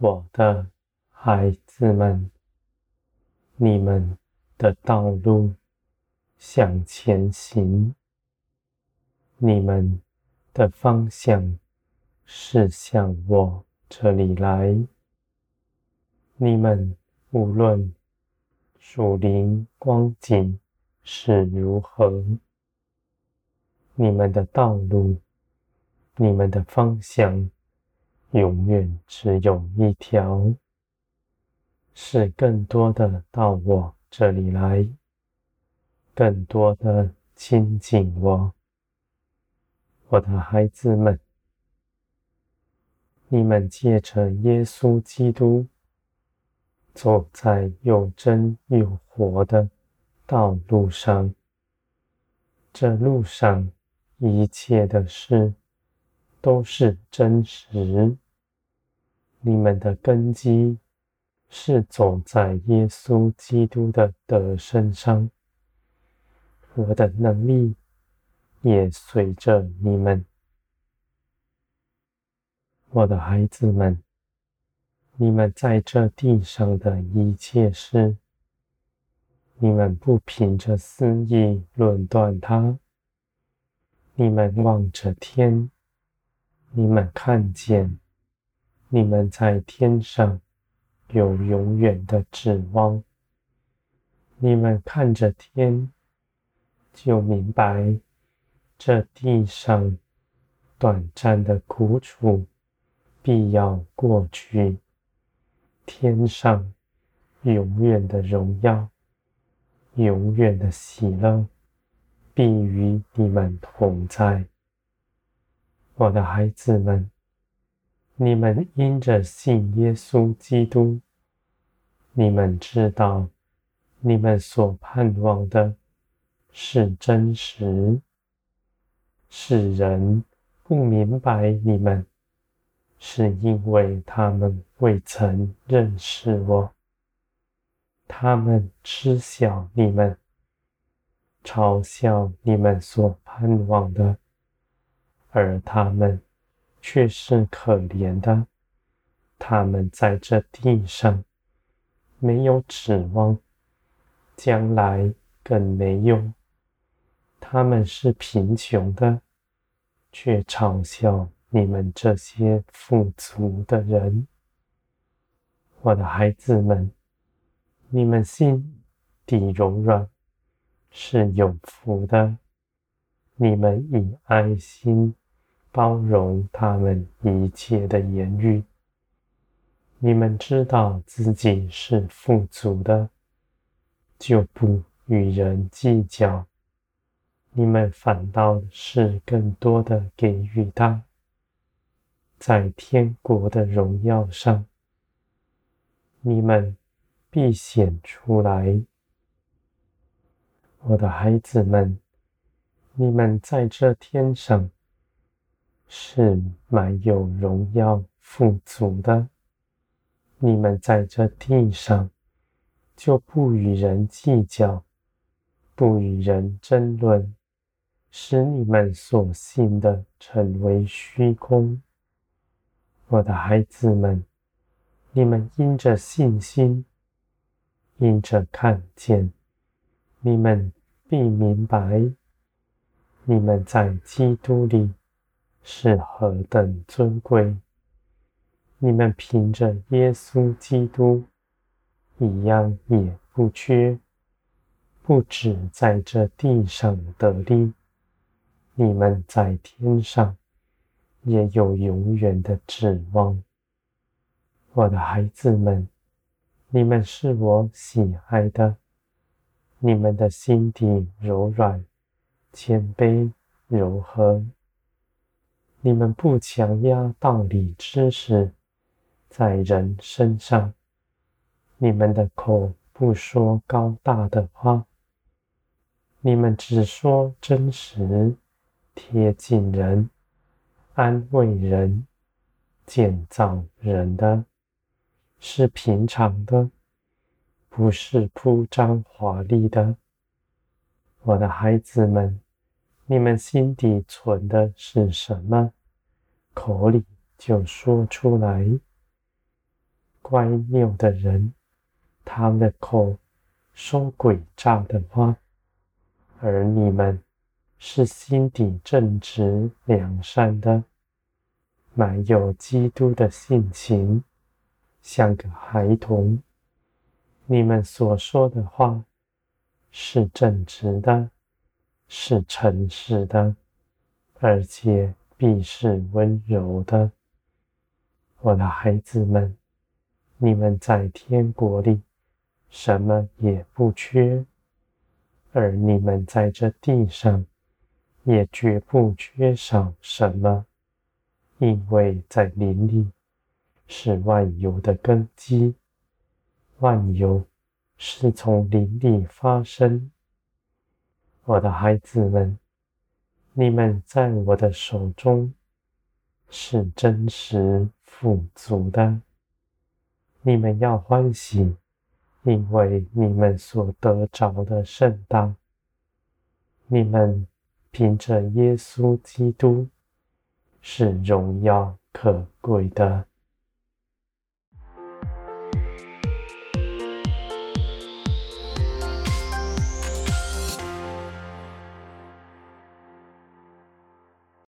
我的孩子们，你们的道路向前行，你们的方向是向我这里来。你们无论树林光景是如何，你们的道路，你们的方向，永远只有一条，是更多的到我这里来，更多的亲近我，我的孩子们，你们借着耶稣基督，走在又真又活的道路上，这路上一切的事，都是真实。你们的根基是走在耶稣基督的德身上，我的能力也随着你们，我的孩子们。你们在这地上的一切事，你们不凭着私意论断它，你们望着天。你们看见，你们在天上有永远的指望。你们看着天，就明白这地上短暂的苦楚必要过去，天上永远的荣耀、永远的喜乐必与你们同在。我的孩子们，你们因着信耶稣基督，你们知道，你们所盼望的是真实。世人不明白你们，是因为他们未曾认识我。他们知晓你们，嘲笑你们所盼望的。而他们却是可怜的，他们在这地上没有指望，将来更没有。他们是贫穷的，却嘲笑你们这些富足的人。我的孩子们，你们心底柔软，是有福的。你们以爱心包容他们一切的言语。你们知道自己是富足的，就不与人计较。你们反倒是更多的给予他，在天国的荣耀上，你们必显出来。我的孩子们。你们在这天上是满有荣耀、富足的；你们在这地上就不与人计较，不与人争论，使你们所信的成为虚空。我的孩子们，你们因着信心，因着看见，你们必明白。你们在基督里是何等尊贵！你们凭着耶稣基督，一样也不缺，不止在这地上得利，你们在天上也有永远的指望。我的孩子们，你们是我喜爱的，你们的心底柔软。谦卑柔和，你们不强压道理知识在人身上，你们的口不说高大的话，你们只说真实、贴近人、安慰人、建造人的，是平常的，不是铺张华丽的。我的孩子们，你们心底存的是什么，口里就说出来。乖谬的人，他们的口说诡诈的话，而你们是心底正直良善的，满有基督的性情，像个孩童。你们所说的话是正直的，是诚实的，而且必是温柔的。我的孩子们，你们在天国里什么也不缺，而你们在这地上也绝不缺少什么，因为在灵里是万有的根基，万有是从灵里发生。我的孩子们，你们在我的手中是真实。富足的，你们要欢喜，因为你们所得着的甚大。你们凭着耶稣基督是荣耀可贵的。